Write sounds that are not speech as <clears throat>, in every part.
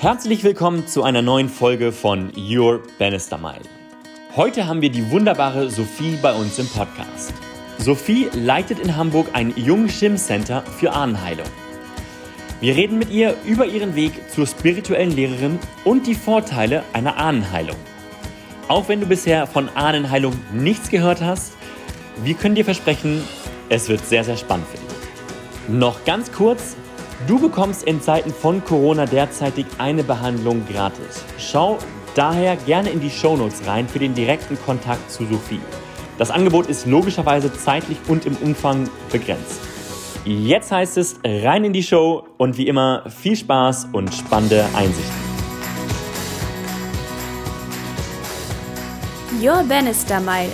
Herzlich willkommen zu einer neuen Folge von Your Bannister Mile. Heute haben wir die wunderbare Sophie bei uns im Podcast. Sophie leitet in Hamburg ein Jung Shim Center für Ahnenheilung. Wir reden mit ihr über ihren Weg zur spirituellen Lehrerin und die Vorteile einer Ahnenheilung. Auch wenn du bisher von Ahnenheilung nichts gehört hast, wir können dir versprechen, es wird sehr, sehr spannend für dich. Noch ganz kurz, du bekommst in Zeiten von Corona derzeitig eine Behandlung gratis. Schau daher gerne in die Shownotes rein für den direkten Kontakt zu Sophie. Das Angebot ist logischerweise zeitlich und im Umfang begrenzt. Jetzt heißt es rein in die Show und wie immer viel Spaß und spannende Einsichten. Your Bannister Mile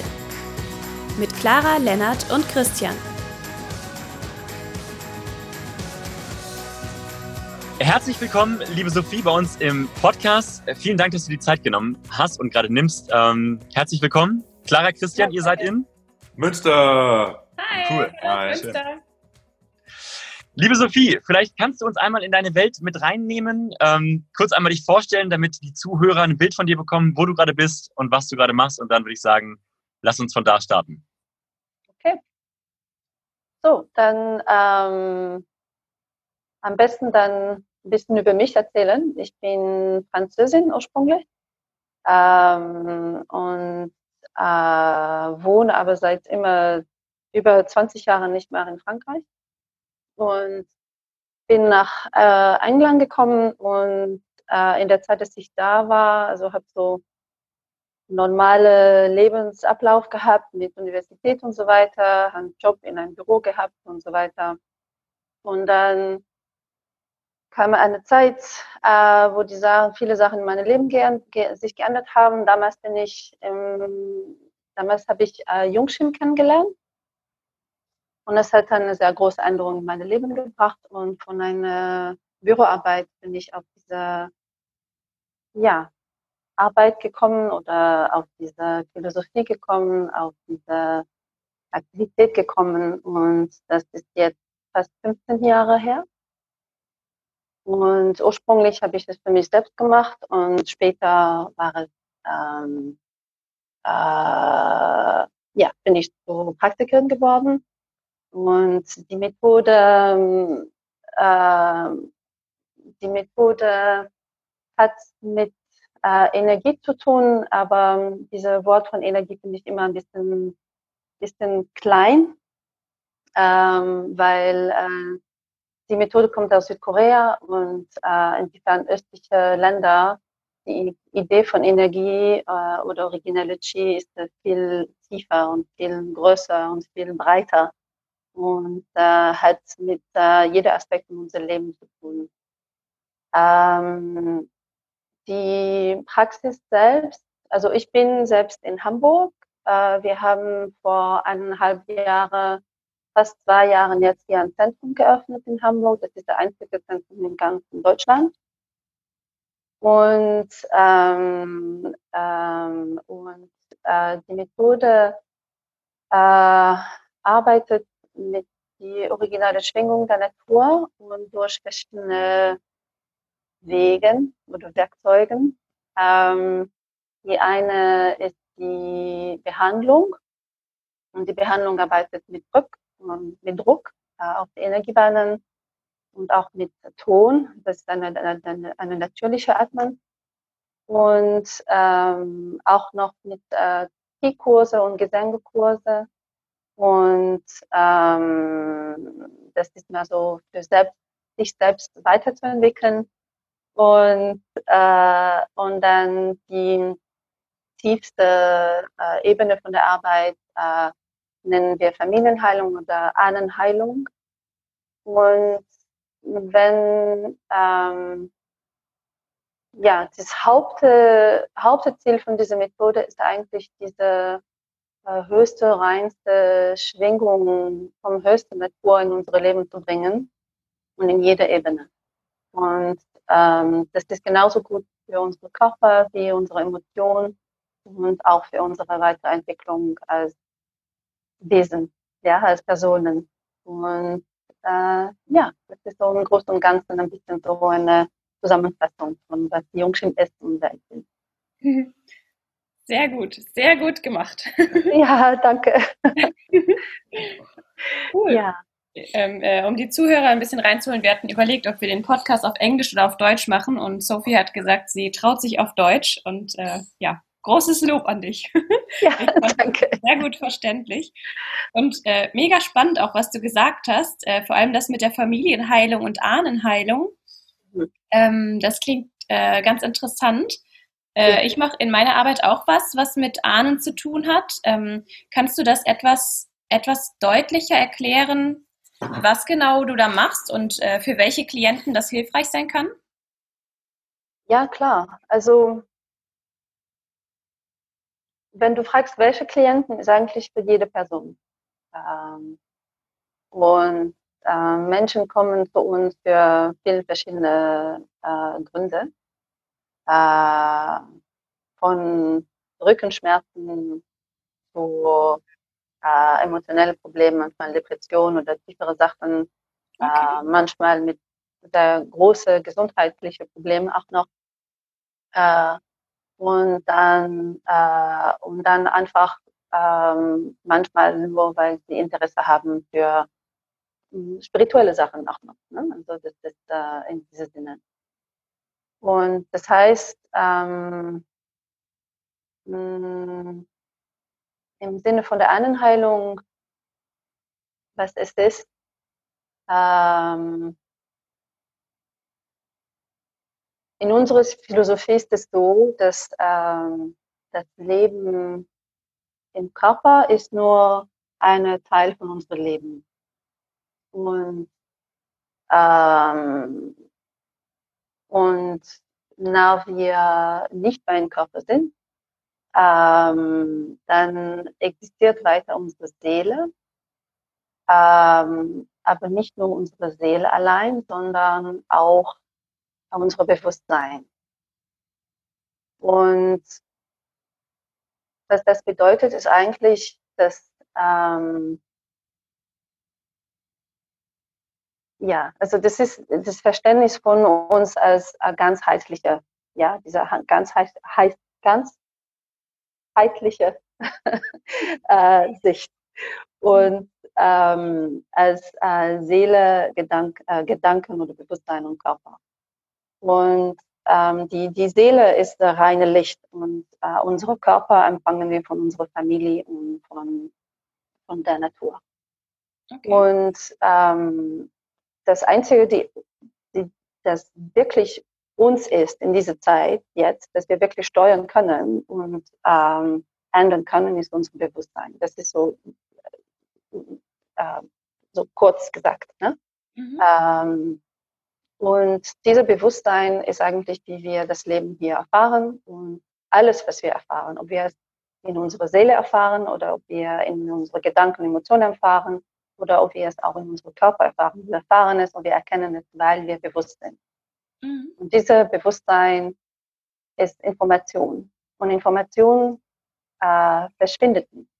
mit Clara, Lennart und Christian. Herzlich willkommen, liebe Sophie, bei uns im Podcast. Vielen Dank, dass du die Zeit genommen hast und gerade nimmst. Ähm, herzlich willkommen. Clara, Christian, ihr seid in Münster. Hi. Cool. Hi. Münster. Liebe Sophie, vielleicht kannst du uns einmal in deine Welt mit reinnehmen, ähm, kurz einmal dich vorstellen, damit die Zuhörer ein Bild von dir bekommen, wo du gerade bist und was du gerade machst. Und dann würde ich sagen, lass uns von da starten. Okay. So, dann ähm, am besten dann ein bisschen über mich erzählen. Ich bin Französin ursprünglich ähm, und äh, wohne aber seit immer über 20 Jahren nicht mehr in Frankreich und bin nach äh, England gekommen und äh, in der Zeit, dass ich da war, also habe so normale Lebensablauf gehabt mit Universität und so weiter, einen Job in einem Büro gehabt und so weiter. Und dann kam eine Zeit, äh, wo die Sachen, viele Sachen in meinem Leben ge ge sich geändert haben. Damals bin ich, ähm, damals habe ich äh, Jungschim kennengelernt. Und das hat eine sehr große Änderung in mein Leben gebracht. Und von einer Büroarbeit bin ich auf diese ja, Arbeit gekommen oder auf diese Philosophie gekommen, auf diese Aktivität gekommen. Und das ist jetzt fast 15 Jahre her. Und ursprünglich habe ich das für mich selbst gemacht und später war es, ähm, äh, ja, bin ich zur Praktikerin geworden. Und die Methode, äh, die Methode hat mit äh, Energie zu tun, aber dieses Wort von Energie finde ich immer ein bisschen, bisschen klein, ähm, weil äh, die Methode kommt aus Südkorea und äh, inwiefern östliche Länder die Idee von Energie äh, oder originelle Chi ist äh, viel tiefer und viel größer und viel breiter und äh, hat mit äh, jedem Aspekt in unserem Leben zu tun. Ähm, die Praxis selbst, also ich bin selbst in Hamburg. Äh, wir haben vor eineinhalb Jahren fast zwei Jahren jetzt hier ein Zentrum geöffnet in Hamburg. Das ist der einzige Zentrum in ganz Deutschland. Und, ähm, ähm, und äh, die Methode äh, arbeitet mit die originale Schwingung der Natur und durch verschiedene Wegen oder Werkzeugen. Ähm, die eine ist die Behandlung und die Behandlung arbeitet mit Druck mit Druck äh, auf die Energiebahnen und auch mit Ton. Das ist eine, eine, eine natürliche Atmen. Und ähm, auch noch mit äh, T-Kurse und Gesangkurse. Und ähm, das ist mal so für selbst, sich selbst weiterzuentwickeln. Und, äh, und dann die tiefste äh, Ebene von der Arbeit äh, nennen wir Familienheilung oder Ahnenheilung. Und wenn ähm, ja, das Haupt, Hauptziel von dieser Methode ist eigentlich diese äh, höchste, reinste Schwingung vom höchsten Natur in unsere Leben zu bringen und in jeder Ebene. Und ähm, das ist genauso gut für unsere Körper wie unsere Emotionen und auch für unsere Weiterentwicklung als Wesen, ja, als Personen. Und äh, ja, das ist so im Großen und Ganzen ein bisschen so eine Zusammenfassung von was Jungschim ist und wer ich bin. <laughs> Sehr gut, sehr gut gemacht. <laughs> Ja, danke. <laughs> cool. Ja. Ähm, äh, um die Zuhörer ein bisschen reinzuholen, wir hatten überlegt, ob wir den Podcast auf Englisch oder auf Deutsch machen und Sophie hat gesagt, sie traut sich auf Deutsch und äh, ja, großes Lob an dich. <laughs> Ja, danke. Sehr gut verständlich. Und äh, mega spannend auch, was du gesagt hast, äh, vor allem das mit der Familienheilung und Ahnenheilung. Mhm. Ähm, das klingt äh, ganz interessant. Äh, ich mache in meiner Arbeit auch was, was mit Ahnen zu tun hat. Ähm, kannst du das etwas, etwas deutlicher erklären, was genau du da machst und äh, für welche Klienten das hilfreich sein kann? Ja, klar. Also wenn du fragst, welche Klienten, ist eigentlich für jede Person. Ähm, und äh, Menschen kommen zu uns für viele verschiedene äh, Gründe. Äh, von Rückenschmerzen zu äh, emotionelle Probleme, manchmal Depression oder tiefere Sachen, okay. Äh, manchmal mit sehr große gesundheitliche Probleme auch noch. Und dann äh, und dann einfach ähm, manchmal nur, weil sie Interesse haben für äh, spirituelle Sachen auch noch. Ne? Also das ist äh, in diesem Sinne. Und das heißt, ähm, mh, mm, im Sinne von der Ahnenheilung, was es ist, ähm, in unserer Philosophie ist es so, dass ähm, das Leben im Körper ist nur ein Teil von unserem Leben. Und, ähm, und nach wir nicht bei dem Körper sind, ähm, dann existiert weiter unsere Seele, ähm, aber nicht nur unsere Seele allein, sondern auch unser Bewusstsein. Und was das bedeutet, ist eigentlich, dass ähm, ja, also das ist das Verständnis von uns als äh, ganzheitliche, ja, dieser ganzheit, ganzheitliche <laughs> äh, Sicht und ähm, als äh, Seele, Gedank, äh, Gedanken oder Bewusstsein und Körper. Und ähm, die, die Seele ist das reine Licht und äh, unsere Körper empfangen wir von unserer Familie und von, von der Natur. Okay. Und ähm, das Einzige, die, die, das wirklich uns ist in dieser Zeit jetzt, dass wir wirklich steuern können und ähm, ändern können, ist unser Bewusstsein. Das ist so, äh, so kurz gesagt. Ne? Mhm. Ähm, und dieser Bewusstsein ist eigentlich, wie wir das Leben hier erfahren und alles, was wir erfahren, ob wir es in unserer Seele erfahren oder ob wir in unsere Gedanken und Emotionen erfahren oder ob wir es auch in unserem Körper erfahren. Wir erfahren es und wir erkennen es, weil wir bewusst sind. Mhm. Und dieses Bewusstsein ist Information. Und Information äh, verschwindet nicht.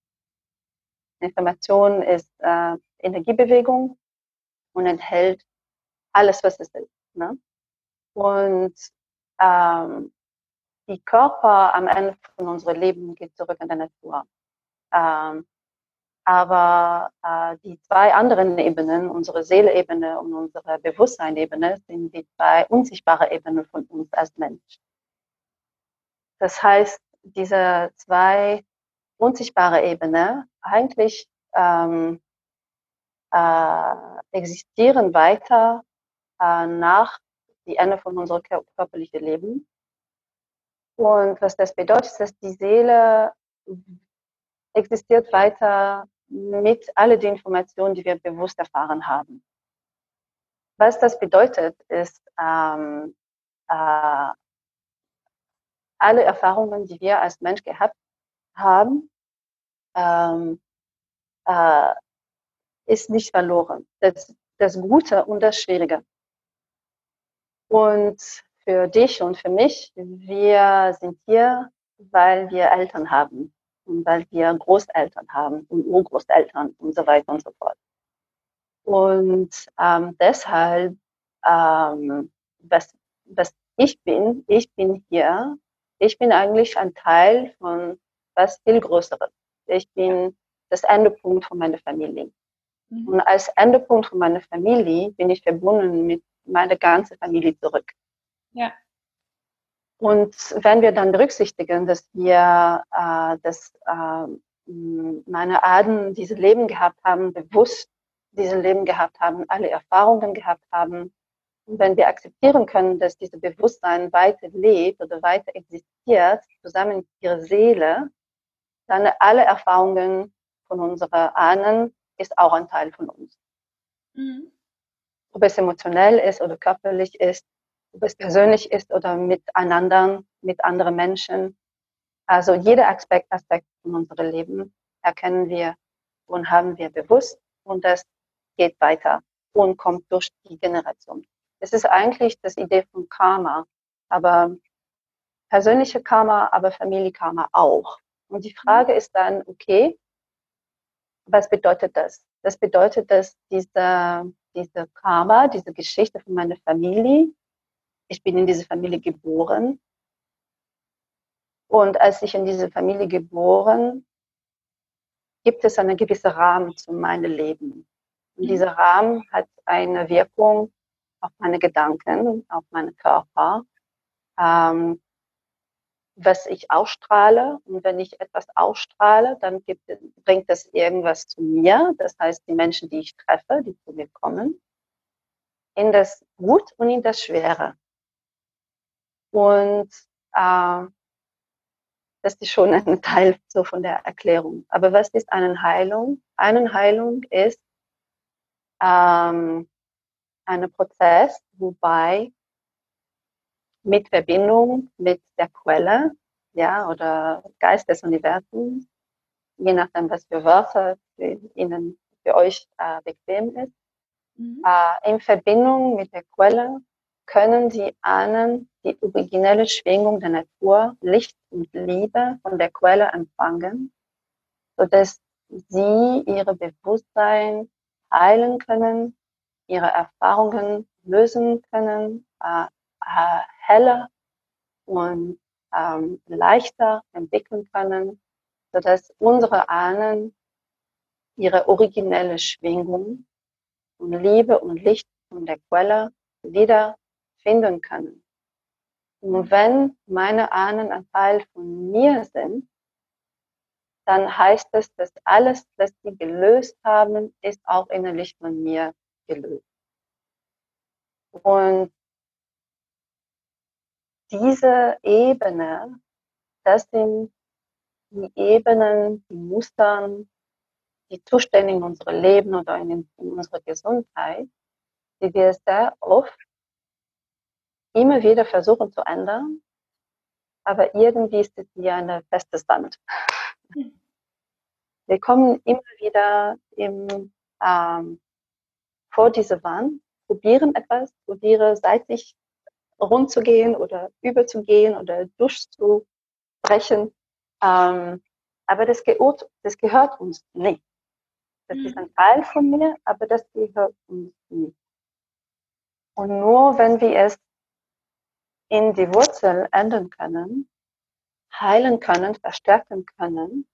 Information ist äh, Energiebewegung und enthält alles, was es ist. Ne? Und ähm, die Körper am Ende von unserem Leben geht zurück in der Natur. Ähm, aber äh, die zwei anderen Ebenen, unsere Seeleebene und unsere Bewusstseinebene, sind die zwei unsichtbare Ebenen von uns als Mensch. Das heißt, diese zwei unsichtbare Ebenen eigentlich ähm, äh, existieren weiter äh, nach die Ende von unserem körperlichen Leben. Und was das bedeutet, ist, dass die Seele existiert weiter mit all den Informationen, die wir bewusst erfahren haben. Was das bedeutet, ist, ähm, äh, alle Erfahrungen, die wir als Mensch gehabt haben, ähm, äh, ist nicht verloren. Das, das Gute und das Schwierige. Und für dich und für mich, wir sind hier, weil wir Eltern haben und weil wir Großeltern haben und Urgroßeltern und so weiter und so fort. Und ähm, deshalb, ähm, was dass ich bin, ich bin hier, ich bin eigentlich ein Teil von was viel Größeres. Ich bin das Endepunkt von meiner Familie. Mhm. Und als Endepunkt von meiner Familie bin ich verbunden mit meiner ganzen Familie zurück. Ja. Und wenn wir dann berücksichtigen, dass wir, äh, dass äh, meine Ahnen dieses Leben gehabt haben, bewusst dieses Leben gehabt haben, alle Erfahrungen gehabt haben, und wenn wir akzeptieren können, dass dieses Bewusstsein weiter lebt oder weiter existiert, zusammen mit ihrer Seele, dann alle Erfahrungen von unseren Ahnen ist auch ein Teil von uns. Mhm. Ob es emotionell ist oder körperlich ist, ob es persönlich ist oder miteinander, mit anderen Menschen. Also jeder Aspekt, Aspekt von unserem Leben erkennen wir und haben wir bewusst und das geht weiter und kommt durch die Generation. Es ist eigentlich das Idee von Karma, aber persönliche Karma, aber Familienkarma auch. Und die Frage ist dann, okay, was bedeutet das? Das bedeutet, dass diese, diese Karma, diese Geschichte von meiner Familie, ich bin in diese Familie geboren. Und als ich in diese Familie geboren, gibt es einen gewissen Rahmen zu meinem Leben. Und mhm. dieser Rahmen hat eine Wirkung auf meine Gedanken, auf meinen Körper, ähm, was ich ausstrahle. Und wenn ich etwas ausstrahle, dann gibt, bringt das irgendwas zu mir. Das heißt, die Menschen, die ich treffe, die zu mir kommen, in das Gut und in das Schwere. Und äh, das ist schon ein <laughs> Teil so von der Erklärung. Aber was ist eine Heilung? Eine Heilung ist ähm, ein Prozess, wobei mit Verbindung mit der Quelle, ja, oder Geist des Universums, je nachdem, was für Wörter für Ihnen, für euch äh, bequem ist, mhm. äh, in Verbindung mit der Quelle können Sie ahnen, die originelle Schwingung der Natur, Licht und Liebe von der Quelle empfangen, sodass Sie Ihre Bewusstsein heilen können, Ihre Erfahrungen lösen können, äh, äh, heller und ähm, leichter entwickeln können, sodass unsere Ahnen ihre originelle Schwingung und Liebe und Licht von der Quelle wieder finden können. Und wenn meine Ahnen ein Teil von mir sind, dann heißt es, dass alles, was sie gelöst haben, ist auch innerlich von mir gelöst. Und diese Ebene, das sind die Ebenen, die Mustern, die Zustände in unserem Leben oder in, in unserer Gesundheit, die wir sehr oft immer wieder versuchen zu ändern, aber irgendwie ist es wie eine feste Wand. Hm. <laughs> Wir kommen immer wieder im, ähm, vor diese Wand, probieren etwas, probiere seitlich zu gehen oder überzugehen oder durchzubrechen. Ähm, aber das gehört, das gehört uns nicht. Das mhm. ist ein Teil von mir, aber das gehört uns nicht. Und nur wenn wir es in die Wurzel ändern können, heilen können, verstärken können,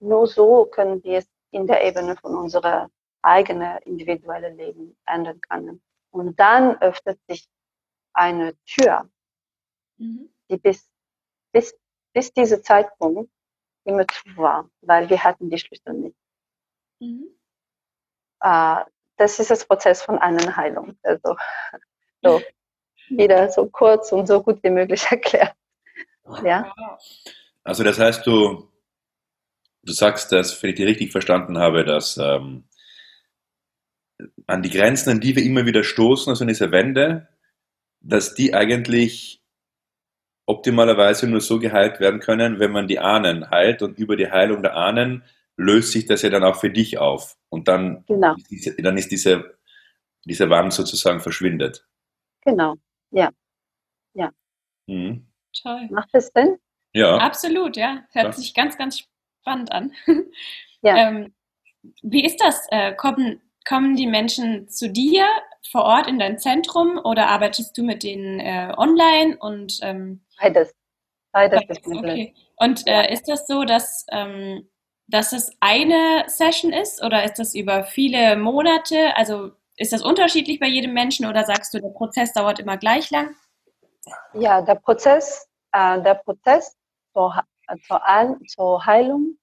nur so können wir es in der Ebene von unserer eigenen individuellen Leben ändern können. Und dann öffnet sich eine Tür, mhm. die bis, bis, bis dieser Zeitpunkt immer zu war, weil wir hatten die Schlüssel nicht. Mhm. Äh, das ist das Prozess von einer Heilung. Also <laughs> so wieder so kurz und so gut wie möglich <laughs> erklärt. Ja. Also das heißt, du, du sagst, dass, wenn ich dich richtig verstanden habe, dass ähm, an die Grenzen, an die wir immer wieder stoßen, also an diese Wände, dass die eigentlich optimalerweise nur so geheilt werden können, wenn man die Ahnen heilt und über die Heilung der Ahnen löst sich das ja dann auch für dich auf und dann, genau. ist, diese, dann ist diese, diese Wand sozusagen verschwindet. Genau, ja. Ja. Mhm. Toll. Macht das Sinn? Ja. Absolut, ja. Hört ja. sich ganz, ganz spannend an. Ja. <laughs> ähm, wie ist das? Äh, kommen kommen die Menschen zu dir vor Ort in dein Zentrum oder arbeitest du mit denen äh, online und ähm, beides. Beides ist okay. Und äh, ist das so, dass, ähm, dass es eine Session ist oder ist das über viele Monate? Also ist das unterschiedlich bei jedem Menschen oder sagst du, der Prozess dauert immer gleich lang? Ja, der Prozess, äh, der Prozess zur, zur, zur Heilung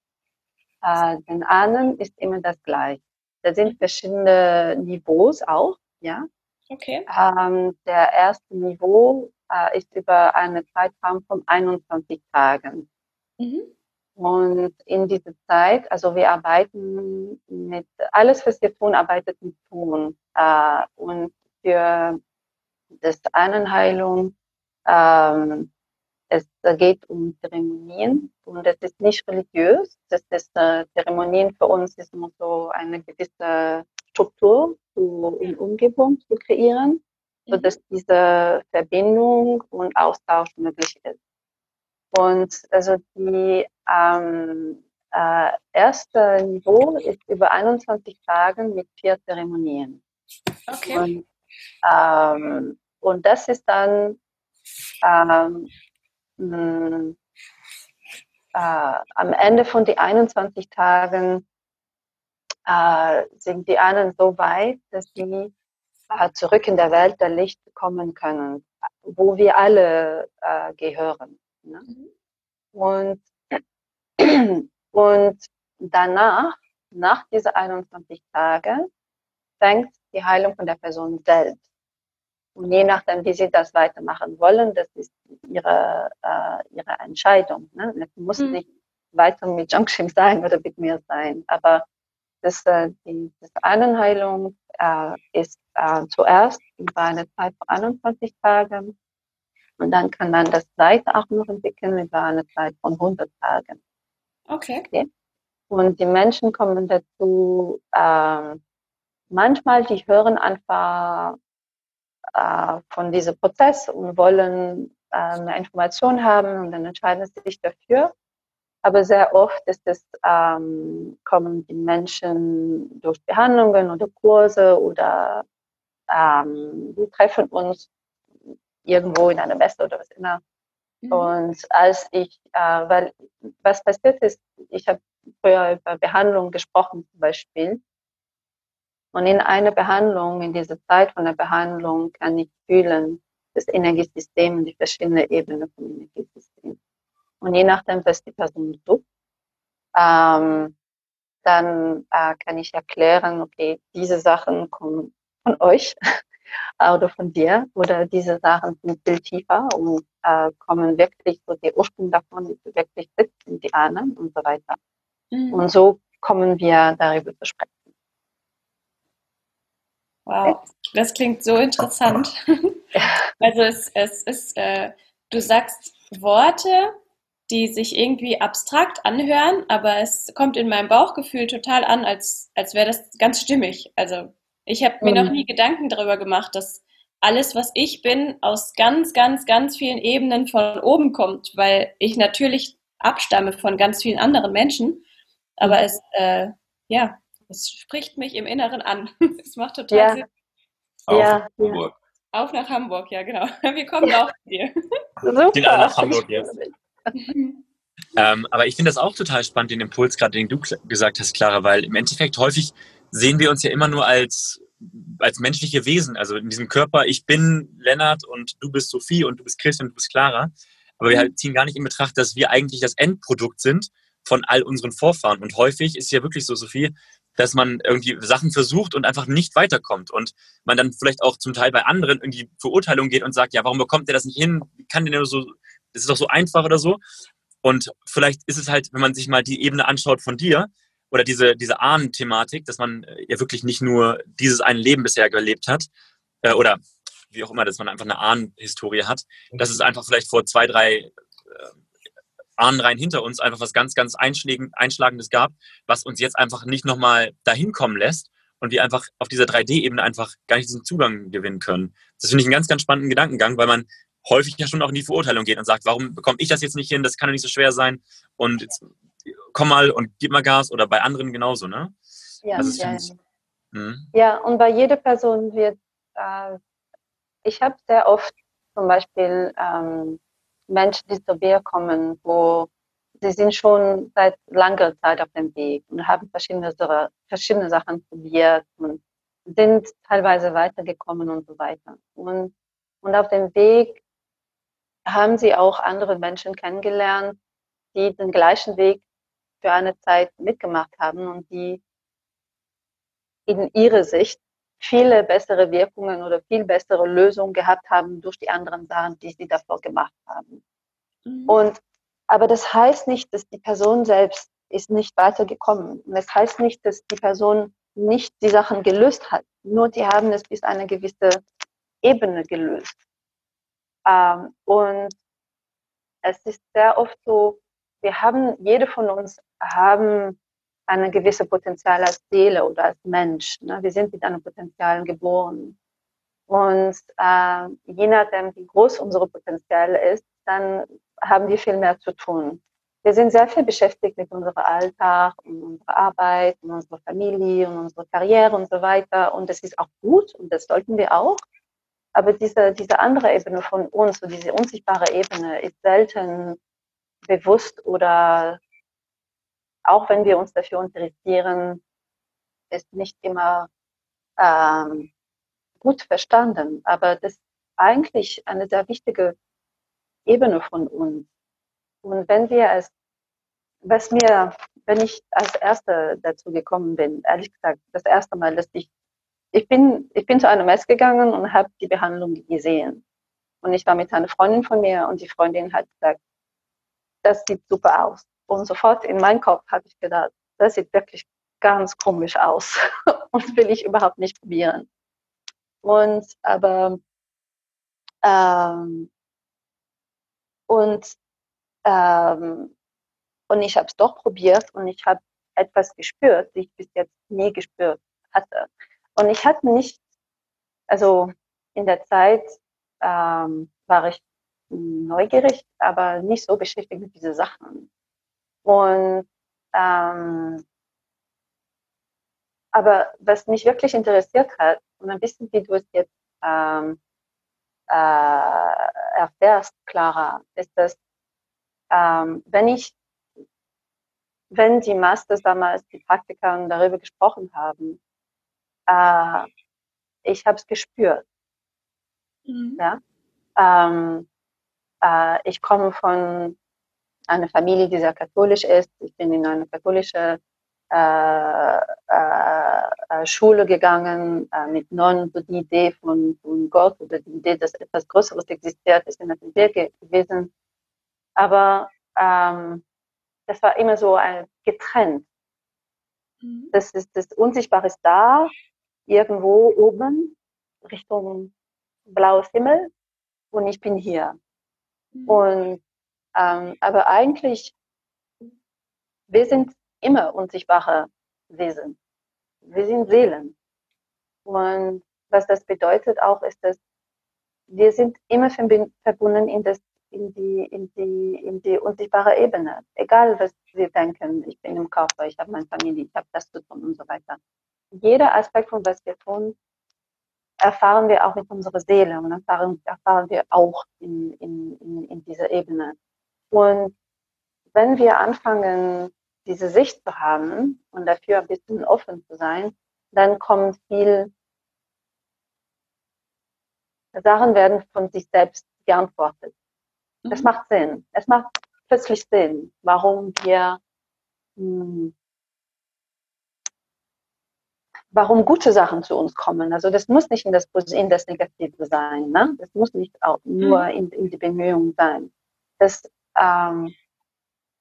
äh, den Ahnen ist immer das gleiche. Da sind verschiedene Niveaus auch, ja. Okay. Ähm, der erste Niveau äh, ist über einen Zeitraum von 21 Tagen. Mhm. Und in dieser Zeit, also wir arbeiten mit, alles was wir tun, arbeitet mit Tun. Äh, und für das Ahnenheilung, ähm, es geht um Zeremonien und es ist nicht religiös. Das ist, äh, Zeremonien für uns ist nur so eine gewisse Struktur, um Umgebung zu kreieren, sodass diese Verbindung und Austausch möglich ist. Und also die ähm, äh, erste Niveau ist über 21 Tage mit vier Zeremonien. Okay. Und, ähm, und das ist dann ähm, mh, äh, am Ende von den 21 Tagen äh, sind die anderen so weit, dass sie äh, zurück in der Welt der Licht kommen können, wo wir alle äh, gehören. Ne? Mhm. Und, <clears throat> und danach, nach diesen 21 Tagen, fängt die Heilung von der Person selbst. Und je nachdem, wie sie das weitermachen wollen, das ist ihre, äh, ihre Entscheidung. Ne? Es muss mhm. nicht weiter mit Junction sein oder mit mir sein. Aber das, äh, die das Ahnenheilung äh, ist äh, zuerst über eine Zeit von 21 Tagen und dann kann man das weiter auch noch entwickeln über eine Zeit von 100 Tagen. Okay. okay. Und die Menschen kommen dazu, äh, manchmal, die hören einfach äh, von diesem Prozess und wollen äh, mehr Informationen haben und dann entscheiden sie sich dafür. Aber sehr oft ist es, ähm, kommen die Menschen durch Behandlungen oder Kurse oder ähm, wir treffen uns irgendwo in einer Messe oder was immer. Mhm. Und als ich, äh, weil was passiert ist, ich habe früher über Behandlung gesprochen zum Beispiel. Und in einer Behandlung, in dieser Zeit von der Behandlung, kann ich fühlen, das Energiesystem, die verschiedenen Ebenen vom Energiesystem. Und je nachdem, was die Person sucht, ähm, dann äh, kann ich erklären, okay, diese Sachen kommen von euch <laughs> oder von dir oder diese Sachen sind viel tiefer und äh, kommen wirklich so die Ursprung davon, die wirklich sitzt in die Ahnen und so weiter. Mhm. Und so kommen wir darüber zu sprechen. Wow, das klingt so interessant. <laughs> also es, es ist, äh, du sagst Worte, die sich irgendwie abstrakt anhören, aber es kommt in meinem Bauchgefühl total an, als, als wäre das ganz stimmig. Also ich habe mir mhm. noch nie Gedanken darüber gemacht, dass alles, was ich bin, aus ganz, ganz, ganz vielen Ebenen von oben kommt, weil ich natürlich abstamme von ganz vielen anderen Menschen. Aber mhm. es, äh, ja, es spricht mich im Inneren an. <laughs> Es macht total ja. Sinn. Auf ja, nach Hamburg. Auf nach Hamburg, ja, genau. <laughs> Wir kommen ja. auch zu dir. Super. Gehen alle nach Hamburg jetzt. <laughs> <laughs> ähm, aber ich finde das auch total spannend, den Impuls gerade, den du gesagt hast, Clara, weil im Endeffekt häufig sehen wir uns ja immer nur als, als menschliche Wesen. Also in diesem Körper, ich bin Lennart und du bist Sophie und du bist Christian und du bist Clara. Aber wir mhm. ziehen gar nicht in Betracht, dass wir eigentlich das Endprodukt sind von all unseren Vorfahren. Und häufig ist es ja wirklich so, Sophie, dass man irgendwie Sachen versucht und einfach nicht weiterkommt und man dann vielleicht auch zum Teil bei anderen in die Verurteilung geht und sagt, ja, warum bekommt der das nicht hin? Wie kann der nur so, das ist doch so einfach oder so. Und vielleicht ist es halt, wenn man sich mal die Ebene anschaut von dir oder diese, diese Ahnen-Thematik, dass man äh, ja wirklich nicht nur dieses eine Leben bisher gelebt hat äh, oder wie auch immer, dass man einfach eine Ahnenhistorie hat, dass es einfach vielleicht vor zwei, drei äh, Ahnenreihen hinter uns einfach was ganz, ganz Einschlagendes gab, was uns jetzt einfach nicht nochmal dahin kommen lässt und wir einfach auf dieser 3D-Ebene einfach gar nicht diesen Zugang gewinnen können. Das finde ich einen ganz, ganz spannenden Gedankengang, weil man häufig ja schon auch in die Verurteilung geht und sagt, warum bekomme ich das jetzt nicht hin, das kann doch nicht so schwer sein und jetzt komm mal und gib mal Gas oder bei anderen genauso, ne? Ja, also ja. Ich, Mhm. Ja, und bei jeder Person wird, äh, ich habe sehr oft zum Beispiel ähm, Menschen, die zu mir kommen, wo sie sind schon seit langer Zeit auf dem Weg und haben verschiedene, verschiedene Sachen probiert und sind teilweise weitergekommen und so weiter. Und, und auf dem Weg haben sie auch andere Menschen kennengelernt, die den gleichen Weg für eine Zeit mitgemacht haben und die in ihrer Sicht viele bessere Wirkungen oder viel bessere Lösungen gehabt haben durch die anderen Sachen, die sie davor gemacht haben. Mhm. Und, aber das heißt nicht, dass die Person selbst ist nicht weitergekommen. Und das heißt nicht, dass die Person nicht die Sachen gelöst hat. Nur die haben es bis eine gewisse Ebene gelöst. Ähm, und es ist sehr oft so, wir haben, jede von uns haben eine gewisse Potenzial als Seele oder als Mensch. Ne? Wir sind mit einem Potenzial geboren. Und äh, je nachdem, wie groß unsere Potenzial ist, dann haben wir viel mehr zu tun. Wir sind sehr viel beschäftigt mit unserem Alltag und unserer Arbeit und unserer Familie und unserer Karriere und so weiter. Und das ist auch gut und das sollten wir auch. Aber diese, diese andere Ebene von uns, so diese unsichtbare Ebene, ist selten bewusst oder auch wenn wir uns dafür interessieren, ist nicht immer ähm, gut verstanden. Aber das ist eigentlich eine sehr wichtige Ebene von uns. Und wenn wir als, was mir, wenn ich als Erste dazu gekommen bin, ehrlich gesagt, das erste Mal, dass ich, ich bin, ich bin zu einer Messe gegangen und habe die Behandlung gesehen. Und ich war mit einer Freundin von mir und die Freundin hat gesagt, das sieht super aus. Und sofort in meinem Kopf habe ich gedacht, das sieht wirklich ganz komisch aus <laughs> und will ich überhaupt nicht probieren. Und aber ähm, und ähm, und ich habe es doch probiert und ich habe etwas gespürt, die ich bis jetzt nie gespürt hatte. Und ich hatte nicht, also in der Zeit ähm, war ich neugierig, aber nicht so beschäftigt mit diesen Sachen. Und ähm, aber was mich wirklich interessiert hat, und ein bisschen wie du es jetzt ähm, äh, erfährst, Clara, ist, dass ähm, wenn ich, wenn die Masters damals, die Praktiker darüber gesprochen haben, äh, ich habe es gespürt. Mhm. Ja? Ähm, äh, ich komme von einer Familie, die sehr katholisch ist. Ich bin in eine katholische äh, äh, äh, Schule gegangen äh, mit Nonnen, so die Idee von, von Gott oder die Idee, dass etwas Größeres existiert, ist in der Kirche gewesen. Aber ähm, das war immer so ein getrennt. Mhm. Das ist das Unsichtbare ist da, irgendwo oben, Richtung blaues Himmel, und ich bin hier. Mhm. Und ähm, aber eigentlich, wir sind immer unsichtbare Wesen. Wir sind Seelen. Und was das bedeutet auch, ist, dass wir sind immer verbunden in, das, in, die, in, die, in die unsichtbare Ebene. Egal, was wir denken, ich bin im Körper, ich habe meine Familie, ich habe das zu tun und so weiter. Jeder Aspekt von was wir tun, erfahren wir auch mit unserer Seele und erfahren, erfahren wir auch in, in, in, in dieser Ebene. Und wenn wir anfangen, diese Sicht zu haben und dafür ein bisschen offen zu sein, dann kommen viel Sachen werden von sich selbst geantwortet. Mhm. Das macht Sinn. Es macht plötzlich Sinn, warum wir, hm, warum gute Sachen zu uns kommen. Also das muss nicht in das, in das Negative sein. Ne? Das muss nicht auch nur mhm. in, in die Bemühungen sein. Das ähm,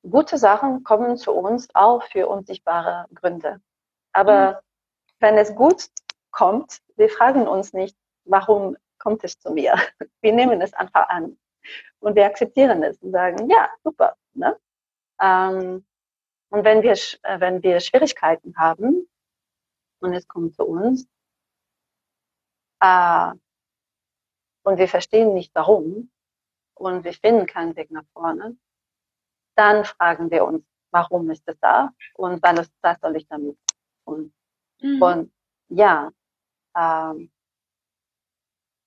gute Sachen kommen zu uns auch für unsichtbare Gründe. Aber mhm. wenn es gut kommt, wir fragen uns nicht, warum kommt es zu mir? <laughs> Wir nehmen es einfach an und wir akzeptieren es und sagen, ja, super. Ne? Ähm, und wenn wir, äh, wenn wir Schwierigkeiten haben und es kommt zu uns äh, und wir verstehen nicht warum, und wir finden keinen Weg nach vorne, dann fragen wir uns, warum ist es da und was, was soll ich damit tun? Mhm. Und ja, ähm,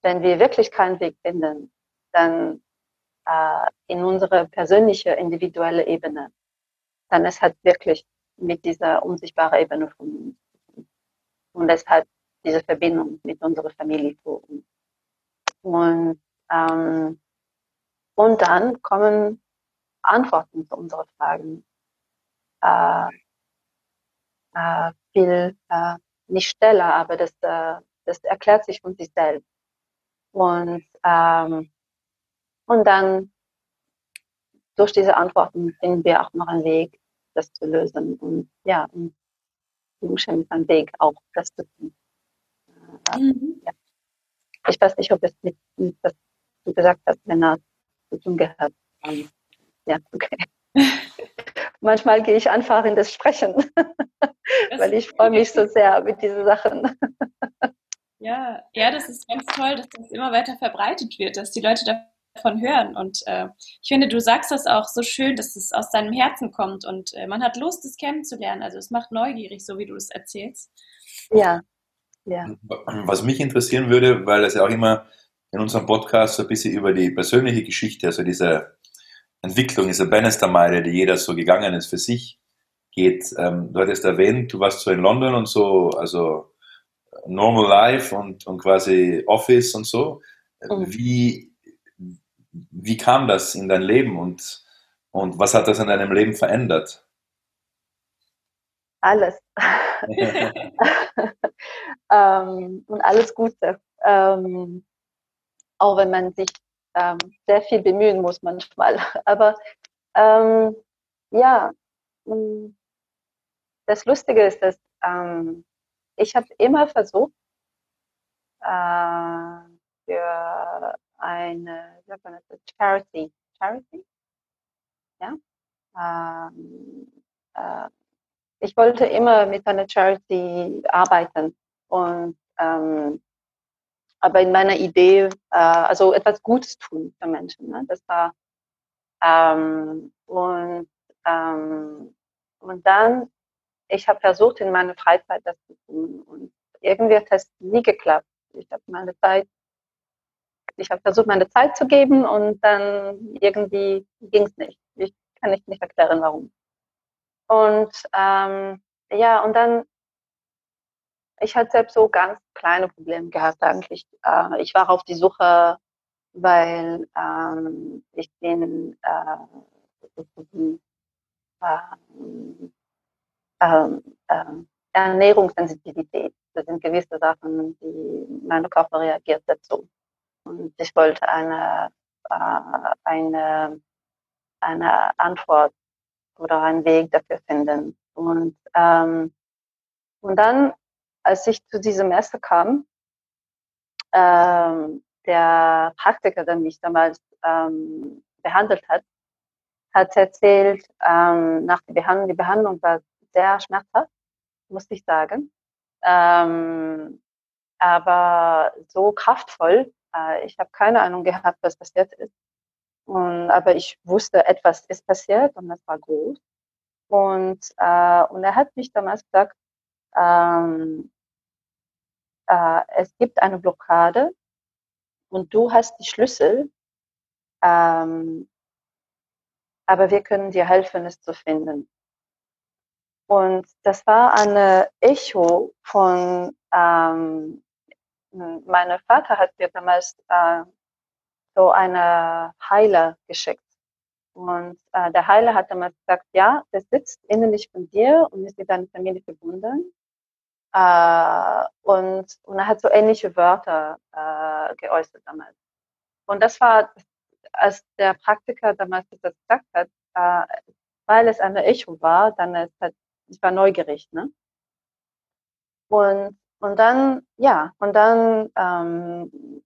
wenn wir wirklich keinen Weg finden, dann äh, in unsere persönliche, individuelle Ebene, dann es hat wirklich mit dieser unsichtbaren Ebene von uns. Und es hat diese Verbindung mit unserer Familie uns. Und, ähm, und dann kommen Antworten zu unseren Fragen. Äh, äh, viel, äh, nicht schneller, aber das, äh, das erklärt sich von sich selbst. Und, ähm, und dann durch diese Antworten finden wir auch noch einen Weg, das zu lösen. Und ja, und Ist ein Weg, auch das zu tun. Äh, mhm. ja. Ich weiß nicht, ob es mit, mit was du gesagt hast, Männer zu tun gehabt. Ja, okay. <laughs> Manchmal gehe ich einfach in das Sprechen, weil ich freue mich so sehr mit diesen Sachen. Ja, ja, das ist ganz toll, dass das immer weiter verbreitet wird, dass die Leute davon hören. Und äh, ich finde, du sagst das auch so schön, dass es aus deinem Herzen kommt und äh, man hat Lust, es kennenzulernen. Also es macht neugierig, so wie du es erzählst. Ja, ja. Was mich interessieren würde, weil es ja auch immer in unserem Podcast so ein bisschen über die persönliche Geschichte, also diese Entwicklung, diese Bannister-Meile, die jeder so gegangen ist für sich, geht. Ähm, du hattest erwähnt, du warst so in London und so, also Normal Life und, und quasi Office und so. Mhm. Wie, wie kam das in dein Leben und, und was hat das in deinem Leben verändert? Alles. <laughs> ähm, und alles Gute. Ähm, auch wenn man sich ähm, sehr viel bemühen muss manchmal. <laughs> Aber ähm, ja, das Lustige ist, dass ähm, ich habe immer versucht, äh, für eine das, Charity, Charity, ja, ähm, äh, ich wollte immer mit einer Charity arbeiten und ähm, aber in meiner Idee, äh, also etwas Gutes tun für Menschen. Ne? Das war ähm, und ähm, und dann ich habe versucht, in meiner Freizeit das zu tun und irgendwie hat es nie geklappt. Ich habe meine Zeit, ich habe versucht, meine Zeit zu geben und dann irgendwie ging es nicht. Ich kann nicht, nicht erklären, warum. Und ähm, ja, und dann, ich hatte selbst so ganz kleine Probleme gehabt eigentlich. Äh, ich war auf die Suche, weil ähm, ich bin äh, äh, ähm, ähm, Ernährungssensitivität. Das sind gewisse Sachen, die meine Körper reagiert dazu. Und ich wollte eine, äh, eine, eine Antwort oder einen Weg dafür finden. Und, ähm, und dann, als ich zu dieser Messe kam, ähm, der Praktiker, der mich damals ähm, behandelt hat, hat erzählt, ähm, nach der Behandlung, die Behandlung war sehr schmerzhaft, muss ich sagen. Ähm, aber so kraftvoll. Äh, ich habe keine Ahnung gehabt, was passiert ist. Und, aber ich wusste, etwas ist passiert und das war groß. Und, äh, und er hat mich damals gesagt, ähm, äh, es gibt eine Blockade und du hast die Schlüssel, ähm, aber wir können dir helfen, es zu finden. Und das war eine Echo von, ähm, mein Vater hat mir damals äh, so eine Heiler geschickt. Und äh, der Heiler hat damals gesagt, ja, der sitzt innerlich von dir und ist mit deiner Familie verbunden. Äh, und, und er hat so ähnliche Wörter äh, geäußert damals. Und das war, als der Praktiker damals das gesagt hat, äh, weil es eine Echo war, dann ist halt ich war neugierig, ne? Und, und dann, ja, und dann ähm,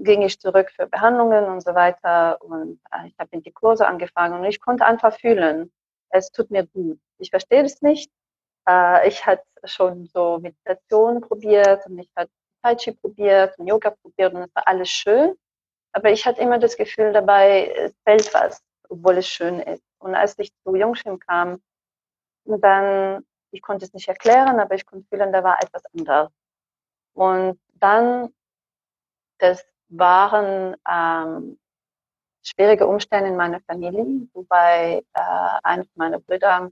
ging ich zurück für Behandlungen und so weiter und äh, ich habe in die Kurse angefangen und ich konnte einfach fühlen, es tut mir gut. Ich verstehe es nicht. Äh, ich hatte schon so Meditation probiert und ich hatte Tai Chi probiert und Yoga probiert und es war alles schön. Aber ich hatte immer das Gefühl dabei, es fällt was, obwohl es schön ist. Und als ich zu Jungschirm kam, dann, ich konnte es nicht erklären, aber ich konnte fühlen, da war etwas anderes. und dann, das waren ähm, schwierige Umstände in meiner Familie, wobei äh, einer meiner Brüder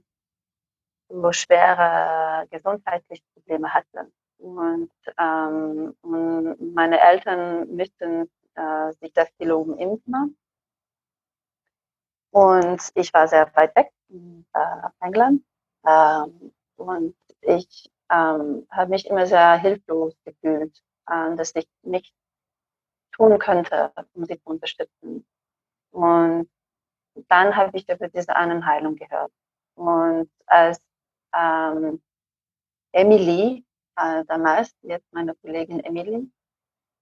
so schwere gesundheitliche Probleme hatte. Und, ähm, und meine Eltern müssten äh, sich das geloben impfen. Und ich war sehr weit weg in äh, England. Ähm, und ich ähm, habe mich immer sehr hilflos gefühlt, äh, dass ich nichts tun könnte, um sie zu unterstützen. Und dann habe ich über diese Ahnenheilung gehört. Und als ähm, Emily, äh, damals, jetzt meine Kollegin Emily,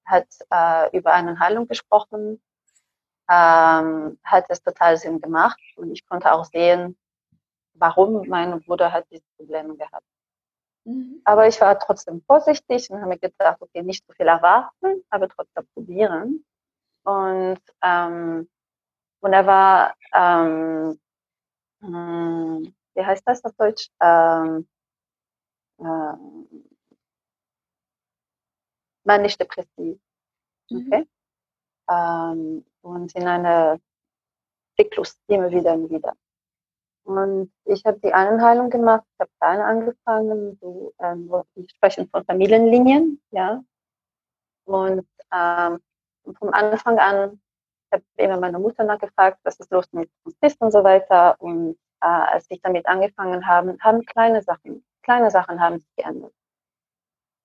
hat äh, über Ahnenheilung gesprochen, ähm, hat es total Sinn gemacht und ich konnte auch sehen, warum mein Bruder hat diese Probleme gehabt. Mhm. Aber ich war trotzdem vorsichtig und habe mir gedacht, okay, nicht so viel erwarten, aber trotzdem probieren. Und, ähm, und er war, ähm, hm, wie heißt das auf Deutsch? Ähm, äh, manisch depressiv. Mhm. Okay? Mhm. Ähm, und in einer Zyklus immer wieder und wieder. Und ich habe die Einheilung gemacht, ich habe klein angefangen, so, ähm, wir sprechen von Familienlinien, ja. Und ähm, vom Anfang an, ich habe immer meine Mutter nachgefragt, was ist los mit uns und so weiter. Und äh, als ich damit angefangen habe, haben kleine Sachen, kleine Sachen haben sich geändert.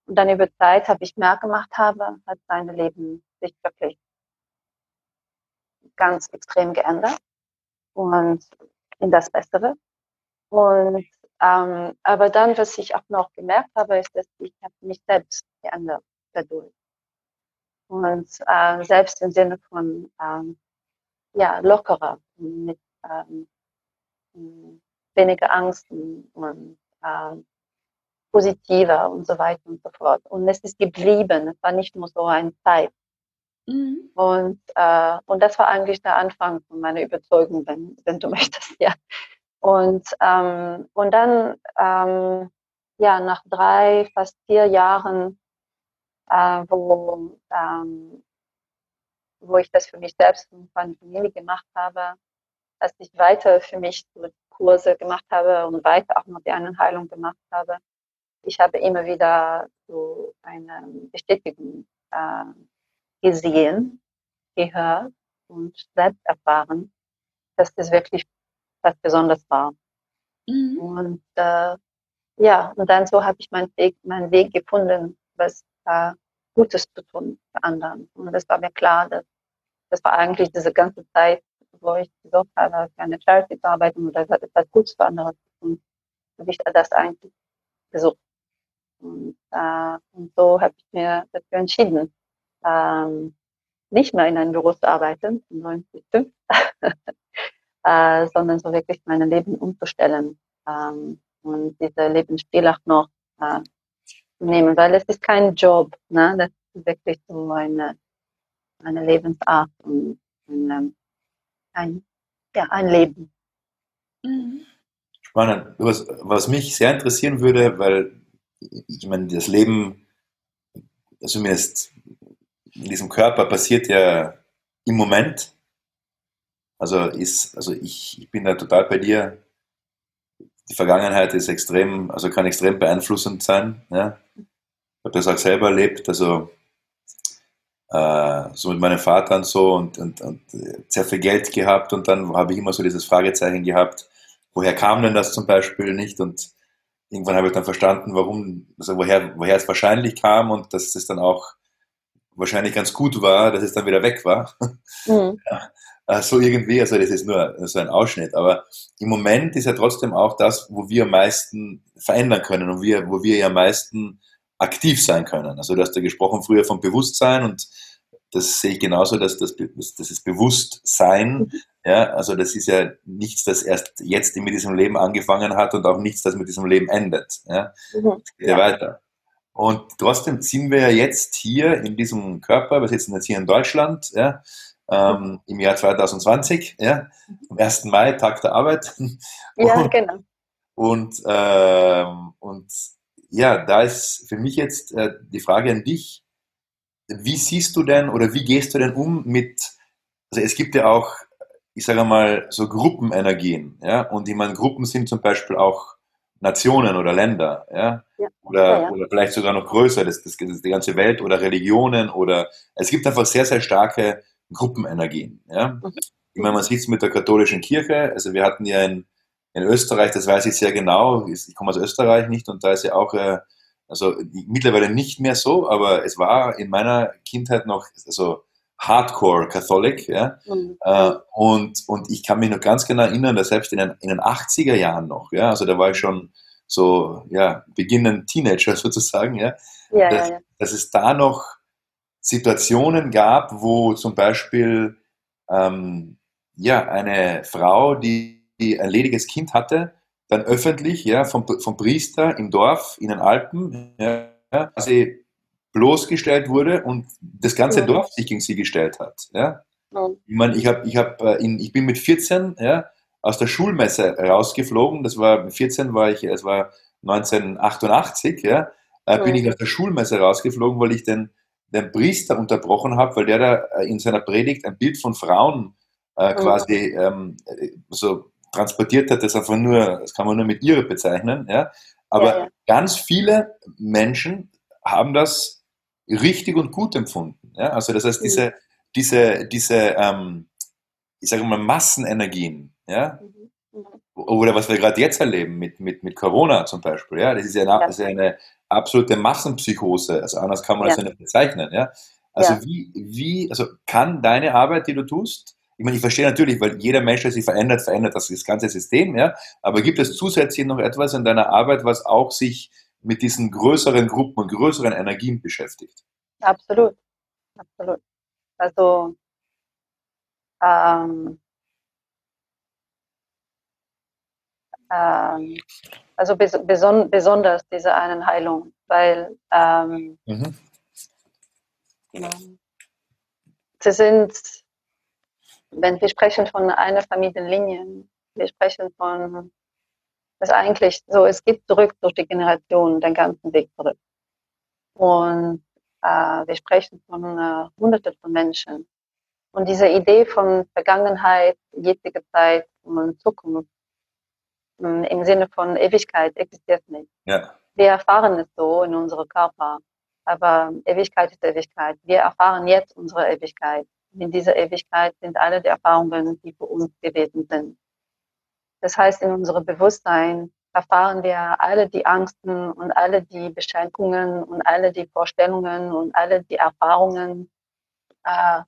Und dann über Zeit habe ich mehr gemacht habe, hat sein Leben sich wirklich ganz extrem geändert. Und in das Bessere. Und ähm, aber dann, was ich auch noch gemerkt habe, ist, dass ich mich selbst geändert dadurch. Und äh, selbst im Sinne von ähm, ja, lockerer, mit ähm, weniger Angst und äh, positiver und so weiter und so fort. Und es ist geblieben, es war nicht nur so ein Zeit. Mhm. Und, äh, und das war eigentlich der Anfang von meiner Überzeugung, wenn, wenn du <laughs> möchtest, ja. Und, ähm, und dann, ähm, ja, nach drei, fast vier Jahren, äh, wo, ähm, wo ich das für mich selbst und meine Familie gemacht habe, dass ich weiter für mich Kurse gemacht habe und weiter auch noch die Heilung gemacht habe. Ich habe immer wieder so eine Bestätigung äh, gesehen, gehört und selbst erfahren, dass das wirklich was Besonderes war. Mhm. Und äh, ja, und dann so habe ich meinen Weg, meinen Weg gefunden, was äh, Gutes zu tun für anderen. Und das war mir klar, dass das war eigentlich diese ganze Zeit, wo ich gesucht habe, für eine Charity zu arbeiten oder etwas Gutes für andere zu tun, habe ich das eigentlich gesucht. Und, äh, und so habe ich mir dafür entschieden, ähm, nicht mehr in einem Büro zu arbeiten, 90 <laughs> äh, sondern so wirklich mein Leben umzustellen ähm, und diese Lebensstil auch noch äh, zu nehmen, weil es ist kein Job, ne? das ist wirklich so eine, eine Lebensart und ein, ein, ja, ein Leben. Mhm. Spannend. Was, was mich sehr interessieren würde, weil ich meine, das Leben, zumindest in diesem Körper passiert ja im Moment. Also ist, also ich, ich bin da total bei dir. Die Vergangenheit ist extrem, also kann extrem beeinflussend sein. Ja. Ich habe das auch selber erlebt, also äh, so mit meinem Vater und so und, und, und sehr viel Geld gehabt und dann habe ich immer so dieses Fragezeichen gehabt, woher kam denn das zum Beispiel nicht und irgendwann habe ich dann verstanden, warum, also woher, woher es wahrscheinlich kam und dass es dann auch wahrscheinlich ganz gut war, dass es dann wieder weg war. Mhm. <laughs> Ja, so irgendwie, also das ist nur so ein Ausschnitt, aber im Moment ist ja trotzdem auch das, wo wir am meisten verändern können und wir, wo wir ja am meisten aktiv sein können. Also du hast ja gesprochen früher vom Bewusstsein und das sehe ich genauso, dass das, das ist Bewusstsein, mhm. ja, also das ist ja nichts, das erst jetzt mit diesem Leben angefangen hat und auch nichts, das mit diesem Leben endet. Ja, mhm. geht ja weiter. Und trotzdem sind wir ja jetzt hier in diesem Körper, wir sitzen jetzt hier in Deutschland, ja, ähm, im Jahr 2020, ja, am 1. Mai, Tag der Arbeit. Ja, <laughs> und, genau. Und, ähm, und ja, da ist für mich jetzt äh, die Frage an dich, wie siehst du denn oder wie gehst du denn um mit, also es gibt ja auch, ich sage mal, so Gruppenenergien, ja, und ich meine, Gruppen sind zum Beispiel auch Nationen oder Länder, ja, ja. Oder, ja, oder vielleicht sogar noch größer, das, das, das, die ganze Welt oder Religionen oder es gibt einfach sehr, sehr starke Gruppenenergien, ja. Mhm. Ich meine, man sieht es mit der katholischen Kirche, also wir hatten ja in, in Österreich, das weiß ich sehr genau, ich komme aus Österreich nicht und da ist ja auch äh, also mittlerweile nicht mehr so, aber es war in meiner Kindheit noch also Hardcore Catholic. Ja? Mhm. Äh, und, und ich kann mich noch ganz genau erinnern, dass selbst in den, in den 80er Jahren noch, ja, also da war ich schon so, ja, beginnend Teenager <laughs> sozusagen, ja, ja, dass, ja, ja. dass es da noch Situationen gab, wo zum Beispiel ähm, ja, eine Frau, die, die ein lediges Kind hatte, dann öffentlich ja, vom, vom Priester im Dorf in den Alpen ja, quasi bloßgestellt wurde und das ganze ja. Dorf sich gegen sie gestellt hat. Ja. ja. Ich meine, ich, hab, ich, hab, äh, ich bin mit 14 ja, aus der Schulmesse rausgeflogen. Das war mit 14 war ich, es war 1988, ja, äh, bin ich aus der Schulmesse rausgeflogen, weil ich den, den Priester unterbrochen habe, weil der da äh, in seiner Predigt ein Bild von Frauen äh, quasi ähm, so transportiert hat, das einfach nur, das kann man nur mit ihre bezeichnen, ja. Aber ja, ja. ganz viele Menschen haben das richtig und gut empfunden. Ja? Also das heißt, diese, mhm. diese, diese ähm, ich sage mal, Massenenergien, ja, mhm. mhm. oder was wir gerade jetzt erleben mit, mit, mit Corona zum Beispiel, ja, das ist ja eine, ja. Ist eine absolute Massenpsychose, also anders kann man das ja nicht bezeichnen, ja. Also wie, wie, also kann deine Arbeit, die du tust, ich meine, ich verstehe natürlich, weil jeder Mensch, der sich verändert, verändert das, das ganze System, ja. Aber gibt es zusätzlich noch etwas in deiner Arbeit, was auch sich mit diesen größeren Gruppen und größeren Energien beschäftigt? Absolut, absolut. Also ähm, ähm, also bes beson besonders diese einen Heilung, weil ähm, mhm. sie sind wenn wir sprechen von einer Familienlinie, wir sprechen von, das eigentlich so, es geht zurück durch die Generation, den ganzen Weg zurück. Und äh, wir sprechen von äh, Hunderten von Menschen. Und diese Idee von Vergangenheit, jetzige Zeit und Zukunft hm, im Sinne von Ewigkeit existiert nicht. Ja. Wir erfahren es so in unserem Körper, aber Ewigkeit ist Ewigkeit. Wir erfahren jetzt unsere Ewigkeit in dieser Ewigkeit sind alle die Erfahrungen, die für uns gewesen sind. Das heißt, in unserem Bewusstsein erfahren wir alle die Angsten und alle die Beschränkungen und alle die Vorstellungen und alle die Erfahrungen äh,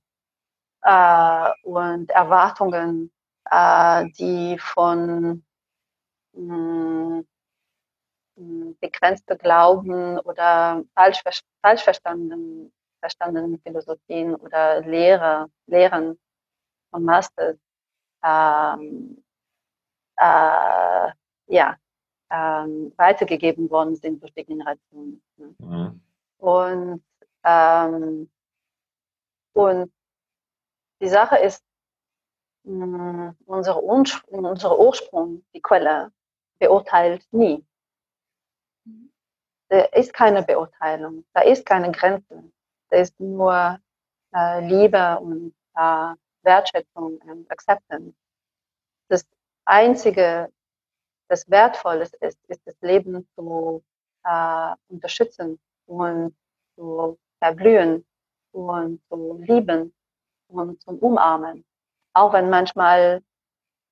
äh, und Erwartungen, äh, die von mh, hm, begrenzte Glauben oder falsch, falsch verstanden verstandenen Philosophien oder Lehre, Lehren von Masters ähm, äh, ja, ähm, weitergegeben worden sind durch die Generation. Ne? Mhm. Und, ähm, und die Sache ist, mh, unsere, unsere Ursprung, die Quelle, beurteilt nie. Da ist keine Beurteilung, da ist keine Grenze. Da ist nur äh, Liebe und äh, Wertschätzung und Acceptance. Das Einzige, das Wertvolles ist, ist das Leben zu äh, unterstützen und zu erblühen und zu lieben und zum Umarmen. Auch wenn manchmal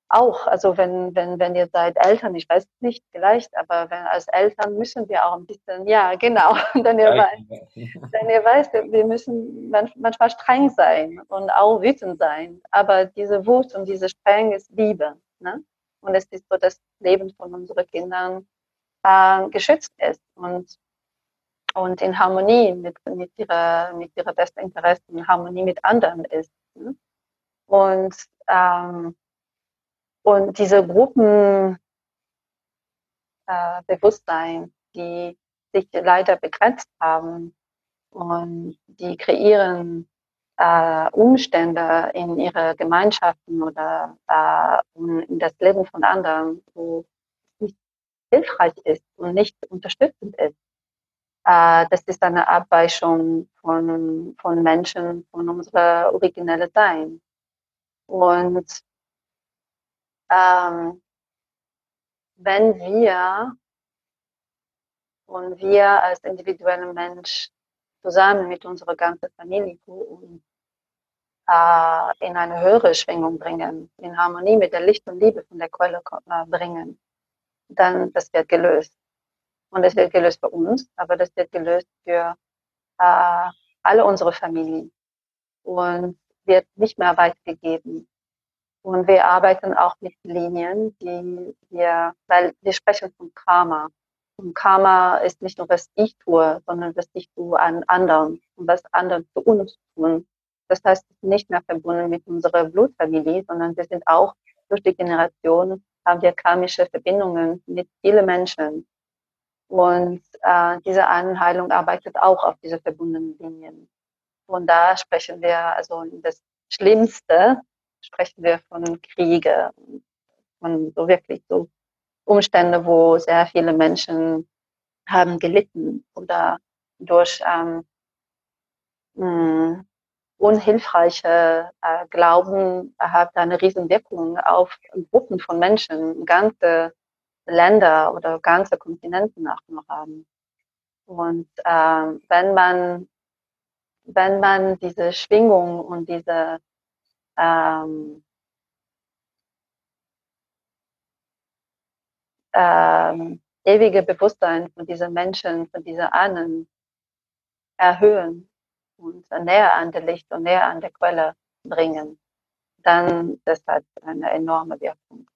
auch, also wenn, wenn, wenn ihr seid Eltern, ich weiß nicht, vielleicht, aber wenn, als Eltern müssen wir auch ein bisschen, ja, genau, <laughs> denn ihr, weißt, denn ihr weißt, wir müssen manchmal streng sein und auch wütend sein, aber diese Wut und diese Streng ist Liebe, ne? Und es ist so, dass das Leben von unseren Kindern äh, geschützt ist und, und in Harmonie mit, mit ihrer, mit ihrer besten Interessen, in Harmonie mit anderen ist. Ne? Und, ähm, und diese Gruppenbewusstsein, äh, die sich leider begrenzt haben und die kreieren äh, Umstände in ihre Gemeinschaften oder äh, in das Leben von anderen, wo nicht hilfreich ist und nicht unterstützend ist. Äh, das ist eine Abweichung von, von Menschen, von unserer originellen Sein. Und ähm, wenn wir und wir als individueller Mensch zusammen mit unserer ganzen Familie und, äh, in eine höhere Schwingung bringen, in Harmonie mit der Licht und Liebe von der Quelle äh, bringen, dann das wird gelöst. Und es wird gelöst für uns, aber das wird gelöst für äh, alle unsere Familien und wird nicht mehr weitergegeben. Und wir arbeiten auch mit Linien, die wir, weil wir sprechen von Karma. Und Karma ist nicht nur, was ich tue, sondern was ich tue an anderen und was andere für uns tun. Das heißt, es ist nicht mehr verbunden mit unserer Blutfamilie, sondern wir sind auch durch die Generation, haben wir karmische Verbindungen mit vielen Menschen. Und äh, diese Anheilung arbeitet auch auf diese verbundenen Linien. Und da sprechen wir, also das Schlimmste, sprechen wir von Kriege, von so wirklich so Umstände, wo sehr viele Menschen haben gelitten oder durch ähm, hm, unhilfreiche äh, Glauben hat eine Riesenwirkung auf Gruppen von Menschen, ganze Länder oder ganze Kontinenten auch noch haben. Und ähm, wenn man wenn man diese Schwingung und diese ähm, ähm, ewige Bewusstsein von diesen Menschen, von diesen Ahnen erhöhen und näher an der Licht und näher an der Quelle bringen, dann das hat eine enorme Wirkung.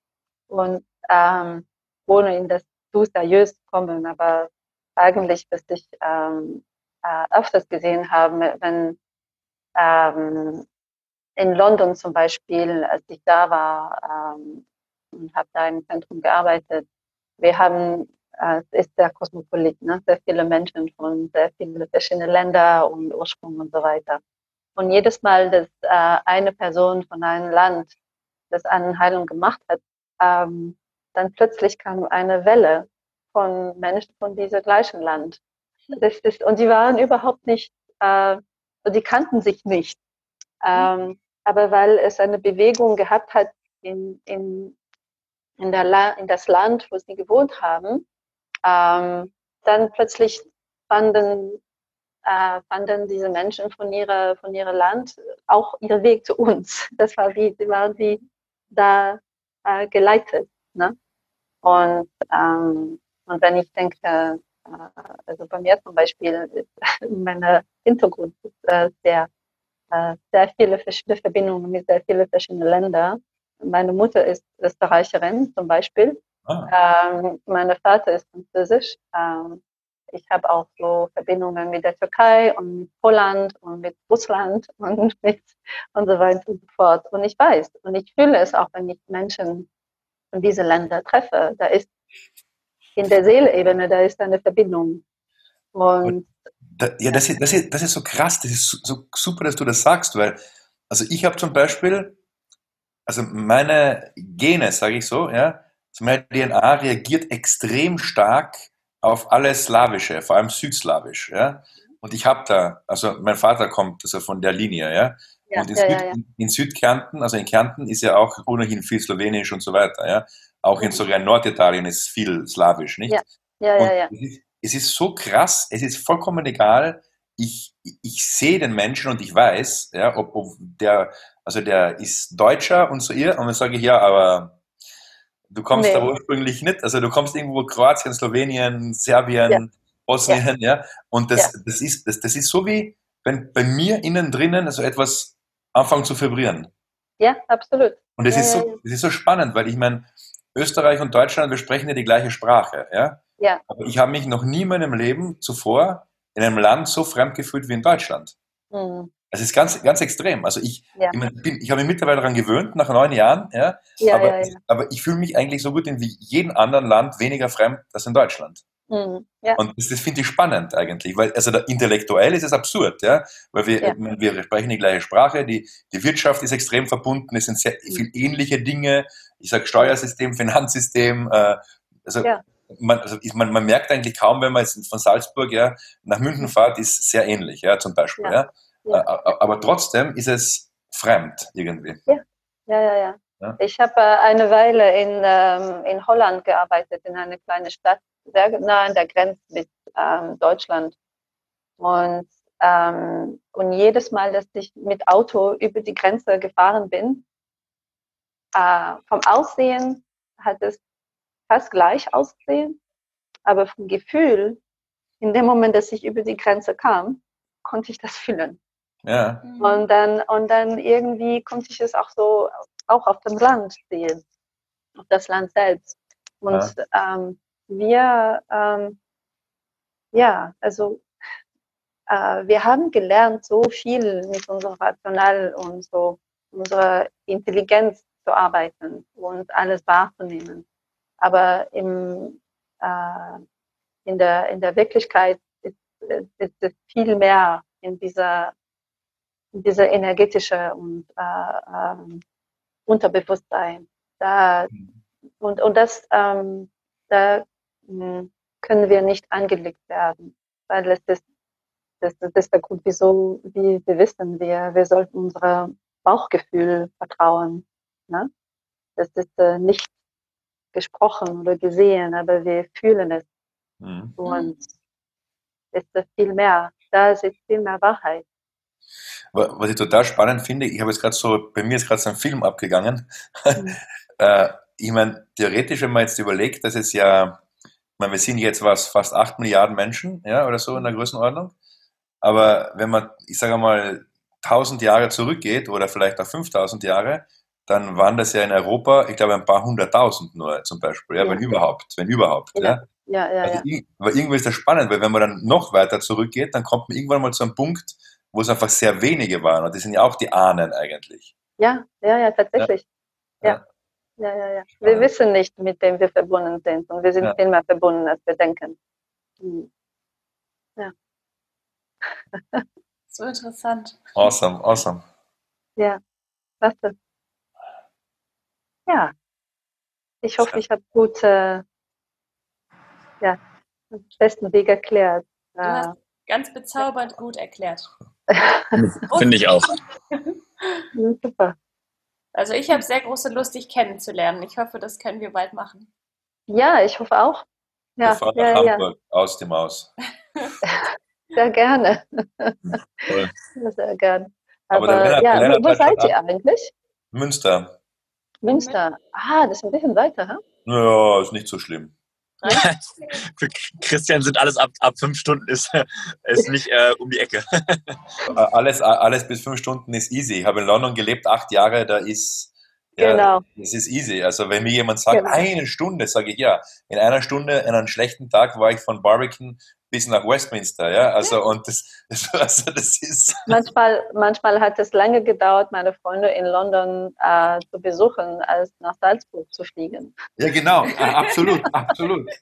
Und ähm, ohne in das zu seriös kommen, aber eigentlich, was ich ähm, äh, öfters gesehen habe, wenn ähm, in London zum Beispiel, als ich da war ähm, und habe da im Zentrum gearbeitet, wir haben, es ist sehr kosmopolit, ne? sehr viele Menschen von sehr vielen verschiedenen Ländern und Ursprung und so weiter. Und jedes Mal, dass äh, eine Person von einem Land das eine Heilung gemacht hat, ähm, dann plötzlich kam eine Welle von Menschen von diesem gleichen Land. Das ist, und die waren überhaupt nicht, äh, die kannten sich nicht. Ähm, aber weil es eine Bewegung gehabt hat in, in, in, der La in das Land, wo sie gewohnt haben, ähm, dann plötzlich fanden, äh, fanden diese Menschen von ihrer, von ihrem Land auch ihren Weg zu uns. <laughs> Das war wie, waren wie da äh, geleitet. Ne? Und, ähm, und wenn ich denke, äh, also bei mir zum Beispiel, <laughs> mein Hintergrund ist äh, sehr äh, sehr viele verschiedene Verbindungen mit sehr vielen verschiedenen Ländern. Meine Mutter ist Österreicherin zum Beispiel. Ah. Ähm, mein Vater ist Französisch. Ähm, ich habe auch so Verbindungen mit der Türkei und mit Poland und mit Russland <laughs> und mit und so weiter und so fort. Und ich weiß und ich fühle es auch, wenn ich Menschen von diesen Ländern treffe. Da ist in der Seeleebene, da ist eine Verbindung. Und da, ja, das ist, das, ist, das ist so krass, das ist so super, dass du das sagst, weil, also ich habe zum Beispiel, also meine Gene, sage ich so, ja, meine DNA reagiert extrem stark auf alles Slawische, vor allem Südslawisch, ja. Und ich habe da, also mein Vater kommt also von der Linie, ja. ja und in, ja, Süd, ja, in, Südkärnten, also in Kärnten ist ja auch ohnehin viel Slowenisch und so weiter, ja. Auch in sogar Norditalien ist viel Slawisch, nicht? Ja, ja, ja. ja. Ist, es ist so krass, es ist vollkommen egal. Ich, ich sehe den Menschen und ich weiß, ja, ob, ob der, also der ist Deutscher und so ihr, und dann sage ich, ja, aber du kommst nee. da ursprünglich nicht, also du kommst irgendwo Kroatien, Slowenien, Serbien, ja. Bosnien, ja. ja. Und das, ja. das, ist, das, das ist so wie, wenn bei mir innen drinnen also etwas anfängt zu vibrieren. Ja, absolut. Und das, ist, so, das ist so spannend, weil ich meine, Österreich und Deutschland, wir sprechen ja die gleiche Sprache, ja. Ja. Aber ich habe mich noch nie in meinem Leben zuvor in einem Land so fremd gefühlt wie in Deutschland. Mhm. Es ist ganz, ganz extrem. Also ich, ja. ich, bin, ich habe mich mittlerweile daran gewöhnt, nach neun Jahren, ja, ja, aber, ja, aber ich fühle mich eigentlich so gut in wie jedem anderen Land weniger fremd als in Deutschland. Mhm. Und das, das finde ich spannend eigentlich, weil also intellektuell ist es absurd, ja, weil wir, wir sprechen die gleiche Sprache, die, die Wirtschaft ist extrem verbunden, es sind sehr mhm. viele ähnliche Dinge, ich sage Steuersystem, Finanzsystem, äh, also man, also man, man, merkt eigentlich kaum, wenn man jetzt von Salzburg ja, nach München fährt, ist sehr ähnlich, ja, zum Beispiel. Ja. Ja. Aber trotzdem ist es fremd irgendwie. Ja, ja, ja. ja. ja? Ich habe äh, eine Weile in, ähm, in Holland gearbeitet, in einer kleinen Stadt, sehr nah an der Grenze mit ähm, Deutschland. Und, ähm, und jedes Mal, dass ich mit Auto über die Grenze gefahren bin, äh, vom Aussehen hat es fast gleich ausgesehen, aber vom Gefühl, in dem Moment, dass ich über die Grenze kam, konnte ich das fühlen. Ja. Und dann, und dann irgendwie konnte ich es auch so, auch auf dem Land sehen, auf das Land selbst. Und ja. ähm, wir, ähm, ja, also äh, wir haben gelernt, so viel mit unserer Rational und so unserer Intelligenz zu arbeiten und alles wahrzunehmen. Aber im, äh, in, der, in der Wirklichkeit ist, ist es viel mehr in dieser, in dieser energetische und äh, ähm, Unterbewusstsein. Da, und, und das, ähm, da hm, können wir nicht angelegt werden, weil es ist, das, das ist der Grund, wieso wie wir wissen, wir, wir sollten unserem Bauchgefühl vertrauen. Ne? Das ist äh, nicht gesprochen oder gesehen, aber wir fühlen es. Mhm. Und es ist viel mehr. Da ist viel mehr Wahrheit. Was ich total spannend finde, ich habe jetzt gerade so, bei mir ist gerade so ein Film abgegangen. Mhm. <laughs> äh, ich meine, theoretisch, wenn man jetzt überlegt, dass es ja, ich meine, wir sind jetzt was, fast 8 Milliarden Menschen, ja, oder so in der Größenordnung. Aber wenn man, ich sage mal, 1000 Jahre zurückgeht oder vielleicht auch 5000 Jahre, dann waren das ja in Europa, ich glaube, ein paar hunderttausend nur zum Beispiel, ja, ja. wenn überhaupt, wenn überhaupt. Ja, ja, ja. Also, ja. Aber irgendwie ist das spannend, weil wenn man dann noch weiter zurückgeht, dann kommt man irgendwann mal zu einem Punkt, wo es einfach sehr wenige waren. Und das sind ja auch die Ahnen eigentlich. Ja, ja, ja, tatsächlich. Ja. Ja, ja, ja. Wir wissen nicht, mit wem wir verbunden sind. Und wir sind ja. viel mehr verbunden, als wir denken. Hm. Ja. <laughs> so interessant. Awesome, awesome. Ja, was das? Ja, ich hoffe, ich habe gut, äh, ja, den besten Weg erklärt. Du hast äh, ganz bezaubernd gut erklärt. <laughs> Finde ich auch. Super. Also ich habe sehr große Lust, dich kennenzulernen. Ich hoffe, das können wir bald machen. Ja, ich hoffe auch. Ja, wir fahren ja, nach Hamburg ja. aus dem Haus. <laughs> sehr gerne. Cool. Sehr gerne. Aber, Aber Lennart, ja, Lennart wo seid ihr eigentlich? Münster. Münster. Ah, das ist ein bisschen weiter, ha? Ja, ist nicht so schlimm. Für Christian sind alles ab, ab fünf Stunden ist, ist nicht äh, um die Ecke. <laughs> alles, alles bis fünf Stunden ist easy. Ich habe in London gelebt, acht Jahre, da ist ja, genau. das ist easy. Also wenn mir jemand sagt, genau. eine Stunde, sage ich ja. In einer Stunde, an einem schlechten Tag war ich von Barbican bis nach Westminster, ja. Also und das, <laughs> also das ist. <laughs> Manchmal, manchmal hat es lange gedauert, meine Freunde in London äh, zu besuchen, als nach Salzburg zu fliegen. Ja, genau, absolut, absolut. <laughs>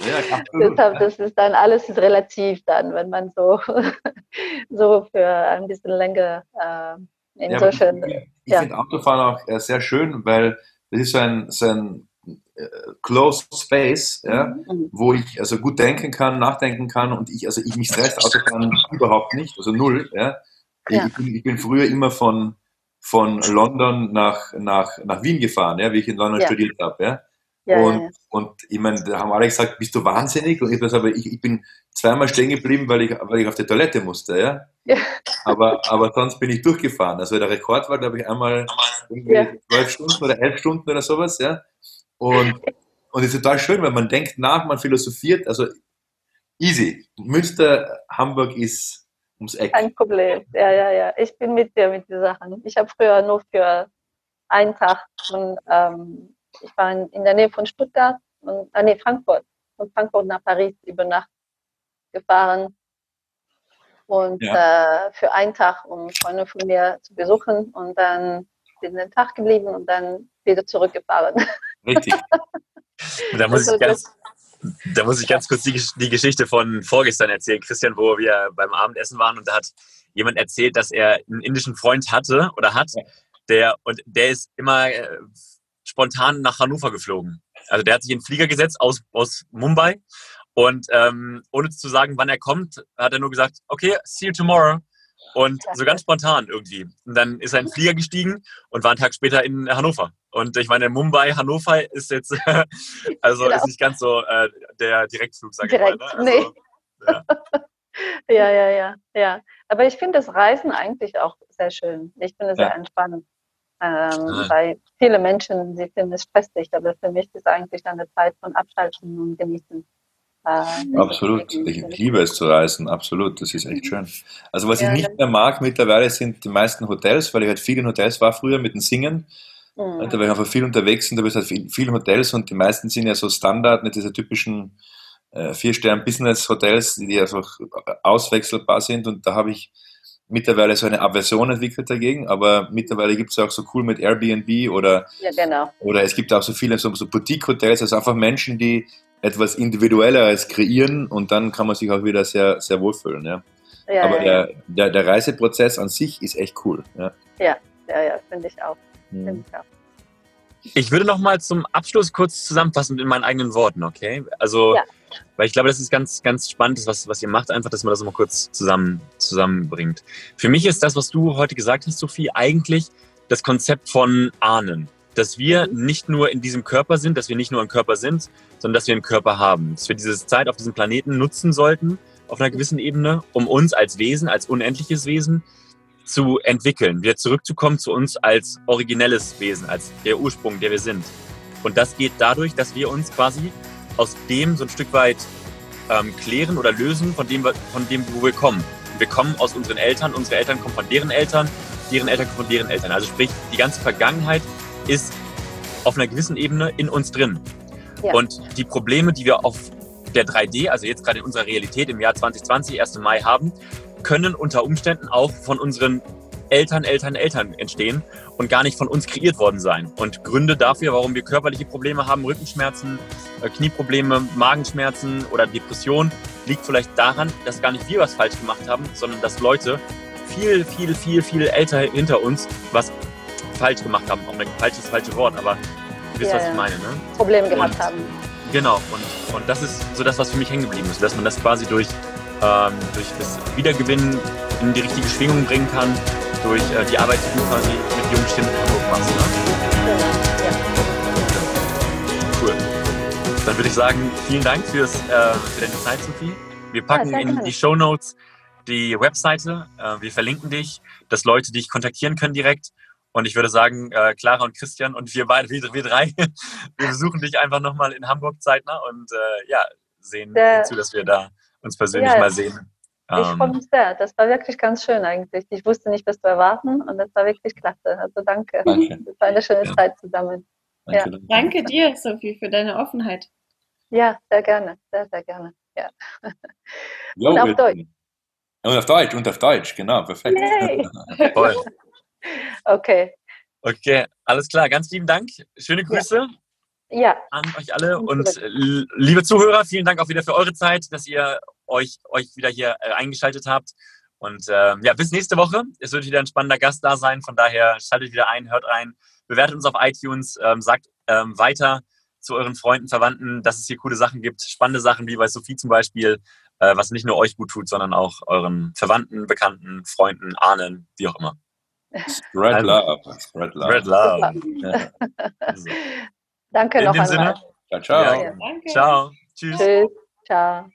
Ja, absolut. Deshalb, das ist dann alles relativ dann, wenn man so, so für ein bisschen länger äh, in ja. Ich, ja. finde Autofahren auch äh, sehr schön, weil das ist so ein, so ein closed space, ja, mhm. wo ich also gut denken kann, nachdenken kann und ich, also ich mich stresst Autofahren überhaupt nicht, also null. Ja. ja. Ich, bin, ich, bin, früher immer von, von London nach, nach, nach Wien gefahren, ja, wie ich in London studiert habe. Ja. Ja, und, ja. und ich meine, da haben alle gesagt, bist du wahnsinnig? Und ich, aber ich, ich bin zweimal stehen geblieben, weil ich, weil ich auf die Toilette musste, ja. ja. Aber, aber sonst bin ich durchgefahren. Also der Rekord war, glaube ich, einmal zwölf Stunden oder elf Stunden oder sowas, ja. Und, und es ist total schön, weil man denkt nach, man philosophiert, also easy. Münster, Hamburg ist ums Eck. Kein Problem. Ja, ja, ja. Ich bin mit dir mit den Sachen. Ich habe früher nur für einen Tag von, ähm, ich war in, in, der Nähe von Stuttgart und äh, nee, Frankfurt. Von Frankfurt nach Paris über Nacht gefahren. Und ja. äh, für einen Tag, um Freunde von mir zu besuchen. Und dann bin den Tag geblieben und dann wieder zurückgefahren. <laughs> Richtig. da muss ich ganz, da muss ich ganz kurz die, die, Geschichte von vorgestern erzählen, Christian, wo wir beim Abendessen waren und da hat jemand erzählt, dass er einen indischen Freund hatte oder hat, der und der ist immer äh, spontan nach Hannover geflogen. Also der hat sich in den Flieger gesetzt aus, aus Mumbai und ähm, ohne zu sagen, wann er kommt, hat er nur gesagt, okay, see you tomorrow. Und so ganz spontan irgendwie. Und dann ist er in den Flieger gestiegen und war einen Tag später in Hannover. Und ich meine, Mumbai, Hannover ist jetzt, <laughs> also genau. ist nicht ganz so äh, der Direktflug, sag Direkt, ich mal. Ne? Also, nee. ja. <laughs> ja, ja, ja, ja. Aber ich finde das Reisen eigentlich auch sehr schön. Ich finde es ja. sehr entspannend. Ähm, weil viele Menschen, sie finden es stressig, aber für mich ist eigentlich eine Zeit von Abschalten und Genießen. Äh, absolut. Ich liebe es zu reisen, absolut. Das ist echt schön. Also was ja, ich nicht mehr mag mittlerweile sind die meisten Hotels, weil ich halt viel in Hotels war früher mit dem Singen. Mhm. Da war ich einfach viel unterwegs und da bist halt viel, viel Hotels und die meisten sind ja so Standard, nicht diese typischen äh, Vier-Stern-Business-Hotels, die so auswechselbar sind und da habe ich mittlerweile so eine Aversion entwickelt dagegen, aber mittlerweile gibt es auch so cool mit Airbnb oder, ja, genau. oder es gibt auch so viele so, so Boutique-Hotels, also einfach Menschen, die etwas Individuelleres kreieren und dann kann man sich auch wieder sehr, sehr wohlfühlen. Ja. ja Aber ja, der, ja. Der, der Reiseprozess an sich ist echt cool. Ja, ja, ja, ja finde ich auch. Mhm. Find ich auch. Ich würde noch mal zum Abschluss kurz zusammenfassen in meinen eigenen Worten, okay? Also, ja. Weil ich glaube, das ist ganz, ganz spannend, was, was ihr macht, einfach, dass man das mal kurz zusammen, zusammenbringt. Für mich ist das, was du heute gesagt hast, Sophie, eigentlich das Konzept von Ahnen dass wir nicht nur in diesem Körper sind, dass wir nicht nur ein Körper sind, sondern dass wir einen Körper haben. Dass wir diese Zeit auf diesem Planeten nutzen sollten, auf einer gewissen Ebene, um uns als Wesen, als unendliches Wesen zu entwickeln, wieder zurückzukommen zu uns als originelles Wesen, als der Ursprung, der wir sind. Und das geht dadurch, dass wir uns quasi aus dem so ein Stück weit ähm, klären oder lösen, von dem, von dem, wo wir kommen. Wir kommen aus unseren Eltern, unsere Eltern kommen von deren Eltern, deren Eltern kommen von deren Eltern. Also sprich, die ganze Vergangenheit ist auf einer gewissen Ebene in uns drin. Ja. Und die Probleme, die wir auf der 3D, also jetzt gerade in unserer Realität im Jahr 2020, 1. Mai haben, können unter Umständen auch von unseren Eltern, Eltern, Eltern entstehen und gar nicht von uns kreiert worden sein. Und Gründe dafür, warum wir körperliche Probleme haben, Rückenschmerzen, äh, Knieprobleme, Magenschmerzen oder Depression, liegt vielleicht daran, dass gar nicht wir was falsch gemacht haben, sondern dass Leute viel, viel, viel, viel älter hinter uns was falsch gemacht haben. Auch ein falsches, falsche Wort, aber ihr wisst, ja, was ich meine. Ne? Probleme gehabt und, haben. Genau, und, und das ist so das, was für mich hängen geblieben ist, dass man das quasi durch, ähm, durch das Wiedergewinnen in die richtige Schwingung bringen kann, durch äh, die Arbeit, die du quasi mit jungen Stimmen in Hamburg machst. Ne? Ja. Cool. Dann würde ich sagen, vielen Dank fürs, äh, für deine Zeit, Sophie. Wir packen ja, in die Show Notes die Webseite. Äh, wir verlinken dich, dass Leute dich kontaktieren können direkt. Und ich würde sagen, äh, Clara und Christian und wir beide, wir, wir drei, <laughs> wir besuchen dich einfach nochmal in Hamburg zeitnah und äh, ja, sehen der, zu, dass wir da uns persönlich ja, mal sehen. Ich ähm, freue mich sehr. Das war wirklich ganz schön eigentlich. Ich wusste nicht, was zu erwarten und das war wirklich klasse. Also danke. danke. Das war eine schöne ja. Zeit zusammen. Danke, ja. danke dir, Sophie, für deine Offenheit. Ja, sehr gerne. Sehr, sehr gerne. Ja. <laughs> Jo, und auf Deutsch. Und auf Deutsch, und auf Deutsch, genau, perfekt. <laughs> Toll. Okay. Okay, alles klar. Ganz lieben Dank. Schöne Grüße. Ja. An euch alle und liebe Zuhörer, vielen Dank auch wieder für eure Zeit, dass ihr euch, euch wieder hier äh, eingeschaltet habt. Und äh, ja, bis nächste Woche. Es wird wieder ein spannender Gast da sein. Von daher schaltet wieder ein, hört rein, bewertet uns auf iTunes, ähm, sagt ähm, weiter zu euren Freunden, Verwandten, dass es hier coole Sachen gibt, spannende Sachen wie bei Sophie zum Beispiel, äh, was nicht nur euch gut tut, sondern auch euren Verwandten, Bekannten, Freunden, Ahnen, wie auch immer. Spread also, love. Spread love. Spread love. Ja. Also. Danke In noch einmal. Sinne. Ciao, ciao. Ja, Ciao. Tschüss. Tschüss. Ciao.